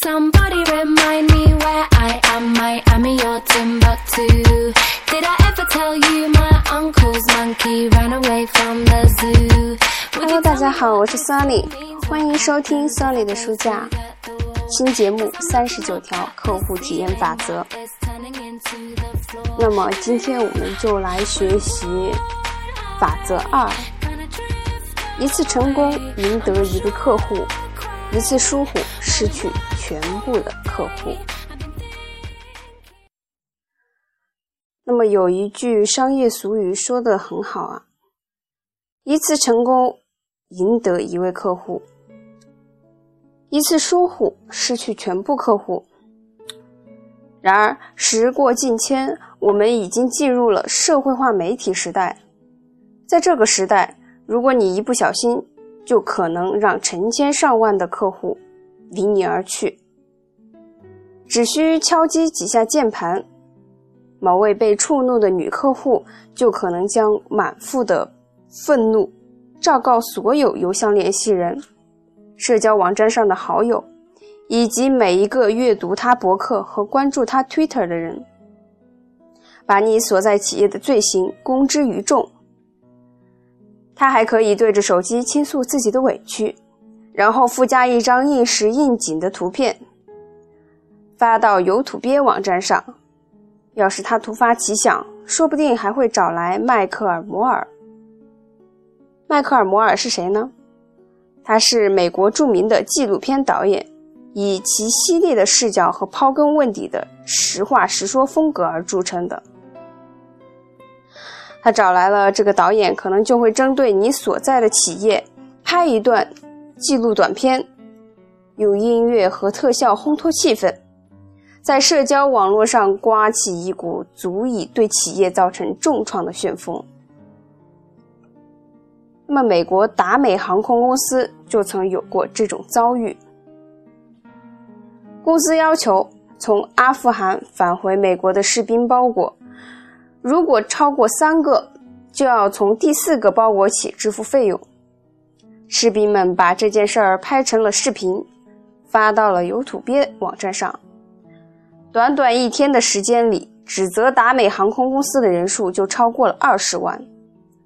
Somebody remind me where I am. Miami or Timbuktu. Did I ever tell you my uncle's monkey ran away from the zoo? Would Hello，you 大家好，我是 means 欢迎收听 Sunny 的书架?新节目三十九条客户体验法则。那么今天我们就来学习法则二一次成功赢得一个客户，一次疏忽失去全部的客户。那么有一句商业俗语说的很好啊，一次成功赢得一位客户，一次疏忽失去全部客户。然而时过境迁，我们已经进入了社会化媒体时代，在这个时代，如果你一不小心，就可能让成千上万的客户离你而去。只需敲击几下键盘，某位被触怒的女客户就可能将满腹的愤怒昭告所有邮箱联系人、社交网站上的好友，以及每一个阅读他博客和关注他 Twitter 的人，把你所在企业的罪行公之于众。他还可以对着手机倾诉自己的委屈，然后附加一张应时应景的图片，发到有土鳖网站上。要是他突发奇想，说不定还会找来迈克尔·摩尔。迈克尔·摩尔是谁呢？他是美国著名的纪录片导演，以其犀利的视角和刨根问底的实话实说风格而著称的。他找来了这个导演，可能就会针对你所在的企业拍一段记录短片，用音乐和特效烘托气氛，在社交网络上刮起一股足以对企业造成重创的旋风。那么，美国达美航空公司就曾有过这种遭遇。公司要求从阿富汗返回美国的士兵包裹。如果超过三个，就要从第四个包裹起支付费用。士兵们把这件事儿拍成了视频，发到了有土鳖网站上。短短一天的时间里，指责达美航空公司的人数就超过了二十万。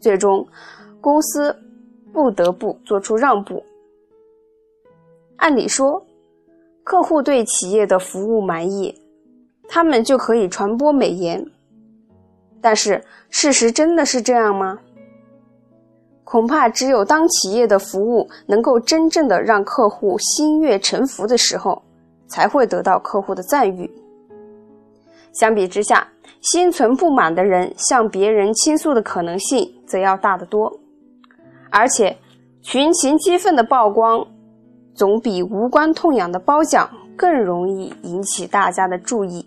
最终，公司不得不做出让步。按理说，客户对企业的服务满意，他们就可以传播美言。但是，事实真的是这样吗？恐怕只有当企业的服务能够真正的让客户心悦诚服的时候，才会得到客户的赞誉。相比之下，心存不满的人向别人倾诉的可能性则要大得多，而且群情激愤的曝光，总比无关痛痒的褒奖更容易引起大家的注意。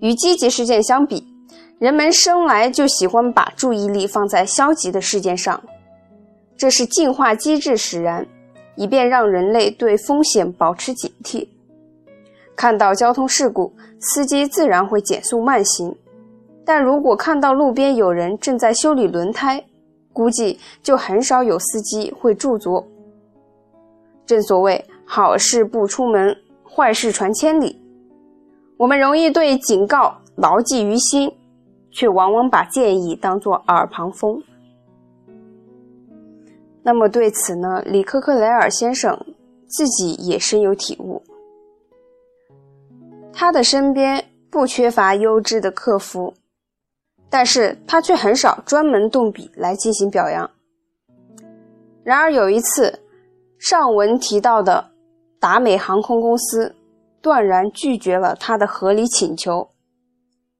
与积极事件相比，人们生来就喜欢把注意力放在消极的事件上，这是进化机制使然，以便让人类对风险保持警惕。看到交通事故，司机自然会减速慢行，但如果看到路边有人正在修理轮胎，估计就很少有司机会驻足。正所谓好事不出门，坏事传千里。我们容易对警告牢记于心。却往往把建议当作耳旁风。那么对此呢，里科克雷尔先生自己也深有体悟。他的身边不缺乏优质的客服，但是他却很少专门动笔来进行表扬。然而有一次，上文提到的达美航空公司断然拒绝了他的合理请求，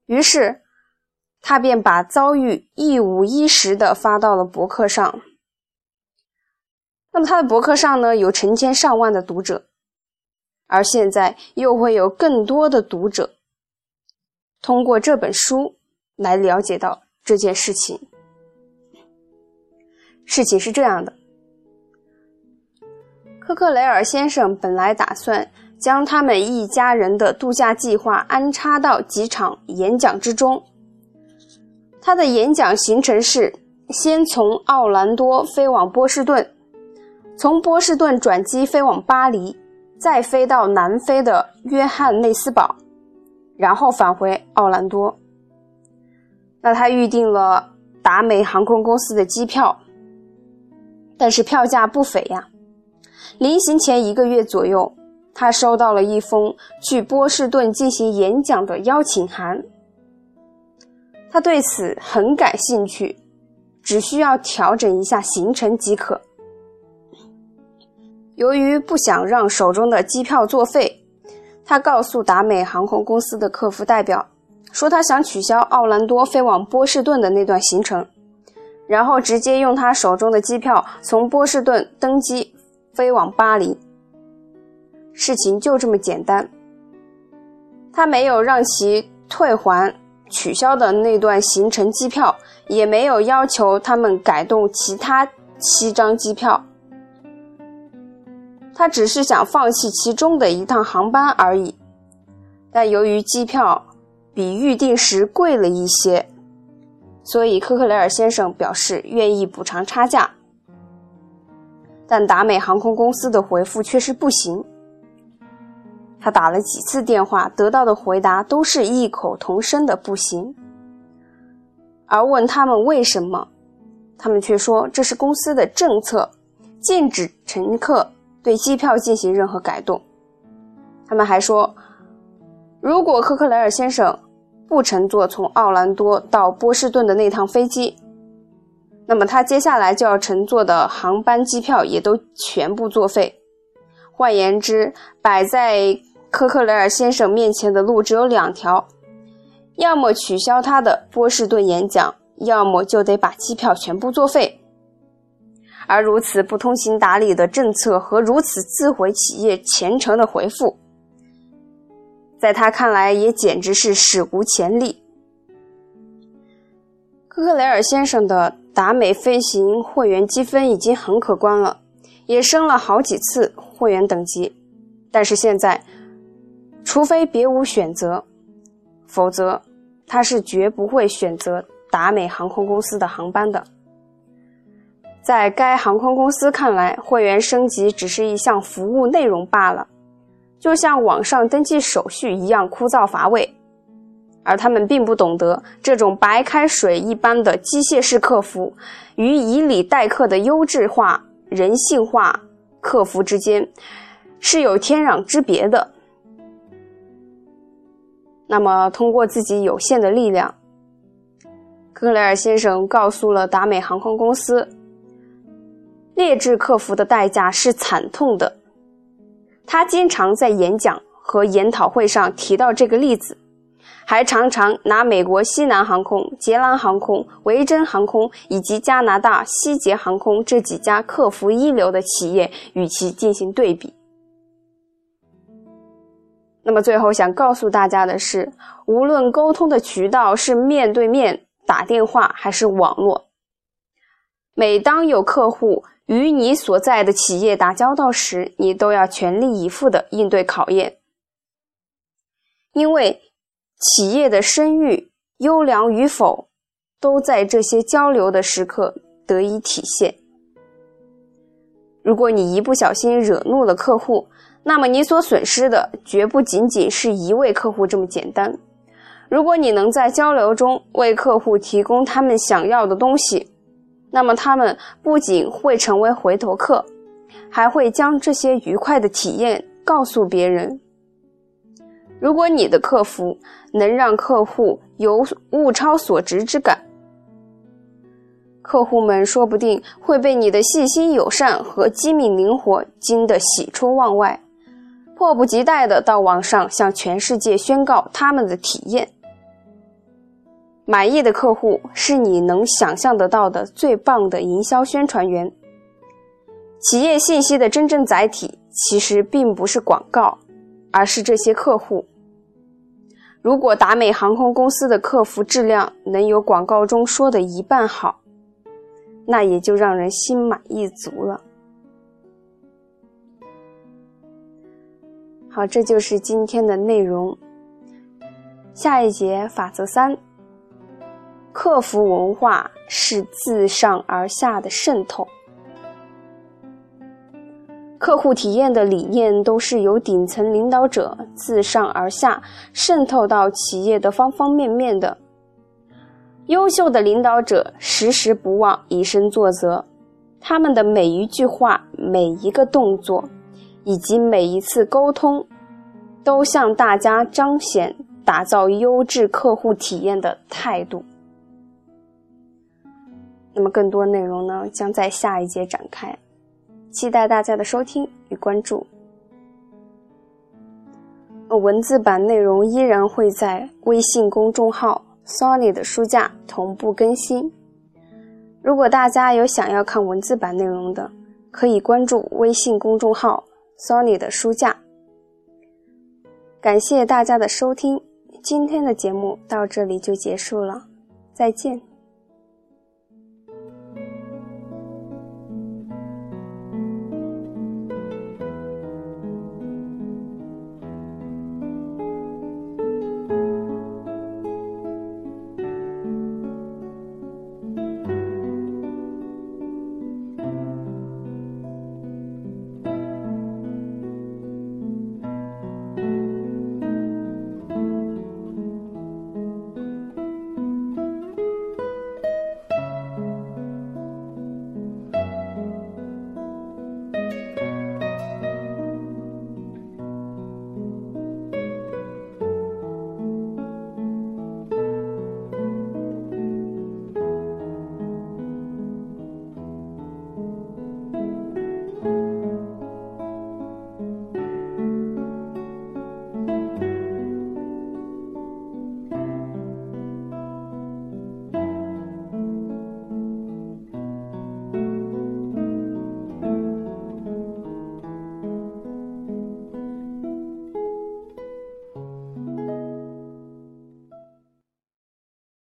于是。他便把遭遇一五一十的发到了博客上。那么他的博客上呢，有成千上万的读者，而现在又会有更多的读者通过这本书来了解到这件事情。事情是这样的，科克雷尔先生本来打算将他们一家人的度假计划安插到几场演讲之中。他的演讲行程是：先从奥兰多飞往波士顿，从波士顿转机飞往巴黎，再飞到南非的约翰内斯堡，然后返回奥兰多。那他预定了达美航空公司的机票，但是票价不菲呀。临行前一个月左右，他收到了一封去波士顿进行演讲的邀请函。他对此很感兴趣，只需要调整一下行程即可。由于不想让手中的机票作废，他告诉达美航空公司的客服代表，说他想取消奥兰多飞往波士顿的那段行程，然后直接用他手中的机票从波士顿登机飞往巴黎。事情就这么简单。他没有让其退还。取消的那段行程机票，也没有要求他们改动其他七张机票。他只是想放弃其中的一趟航班而已。但由于机票比预定时贵了一些，所以科克雷尔先生表示愿意补偿差价。但达美航空公司的回复却是不行。他打了几次电话，得到的回答都是异口同声的“不行”。而问他们为什么，他们却说这是公司的政策，禁止乘客对机票进行任何改动。他们还说，如果科克雷尔先生不乘坐从奥兰多到波士顿的那趟飞机，那么他接下来就要乘坐的航班机票也都全部作废。换言之，摆在科克雷尔先生面前的路只有两条：要么取消他的波士顿演讲，要么就得把机票全部作废。而如此不通情达理的政策和如此自毁企业前程的回复，在他看来也简直是史无前例。科克雷尔先生的达美飞行会员积分已经很可观了，也升了好几次会员等级，但是现在。除非别无选择，否则他是绝不会选择达美航空公司的航班的。在该航空公司看来，会员升级只是一项服务内容罢了，就像网上登记手续一样枯燥乏味。而他们并不懂得，这种白开水一般的机械式客服与以礼待客的优质化、人性化客服之间是有天壤之别的。那么，通过自己有限的力量，克雷尔先生告诉了达美航空公司，劣质客服的代价是惨痛的。他经常在演讲和研讨会上提到这个例子，还常常拿美国西南航空、捷兰航空、维珍航空以及加拿大西捷航空这几家客服一流的企业与其进行对比。那么最后想告诉大家的是，无论沟通的渠道是面对面打电话还是网络，每当有客户与你所在的企业打交道时，你都要全力以赴的应对考验，因为企业的声誉优良与否，都在这些交流的时刻得以体现。如果你一不小心惹怒了客户，那么你所损失的绝不仅仅是一位客户这么简单。如果你能在交流中为客户提供他们想要的东西，那么他们不仅会成为回头客，还会将这些愉快的体验告诉别人。如果你的客服能让客户有物超所值之感，客户们说不定会被你的细心友善和机敏灵活惊得喜出望外。迫不及待的到网上向全世界宣告他们的体验。满意的客户是你能想象得到的最棒的营销宣传员。企业信息的真正载体其实并不是广告，而是这些客户。如果达美航空公司的客服质量能有广告中说的一半好，那也就让人心满意足了。好，这就是今天的内容。下一节法则三：客服文化是自上而下的渗透。客客户体验的理念都是由顶层领导者自上而下渗透到企业的方方面面的。优秀的领导者时时不忘以身作则，他们的每一句话、每一个动作，以及每一次沟通，都向大家彰显打造优质客户体验的态度。那么，更多内容呢，将在下一节展开，期待大家的收听与关注。文字版内容依然会在微信公众号。Sony 的书架同步更新。如果大家有想要看文字版内容的，可以关注微信公众号 Sony 的书架。感谢大家的收听，今天的节目到这里就结束了，再见。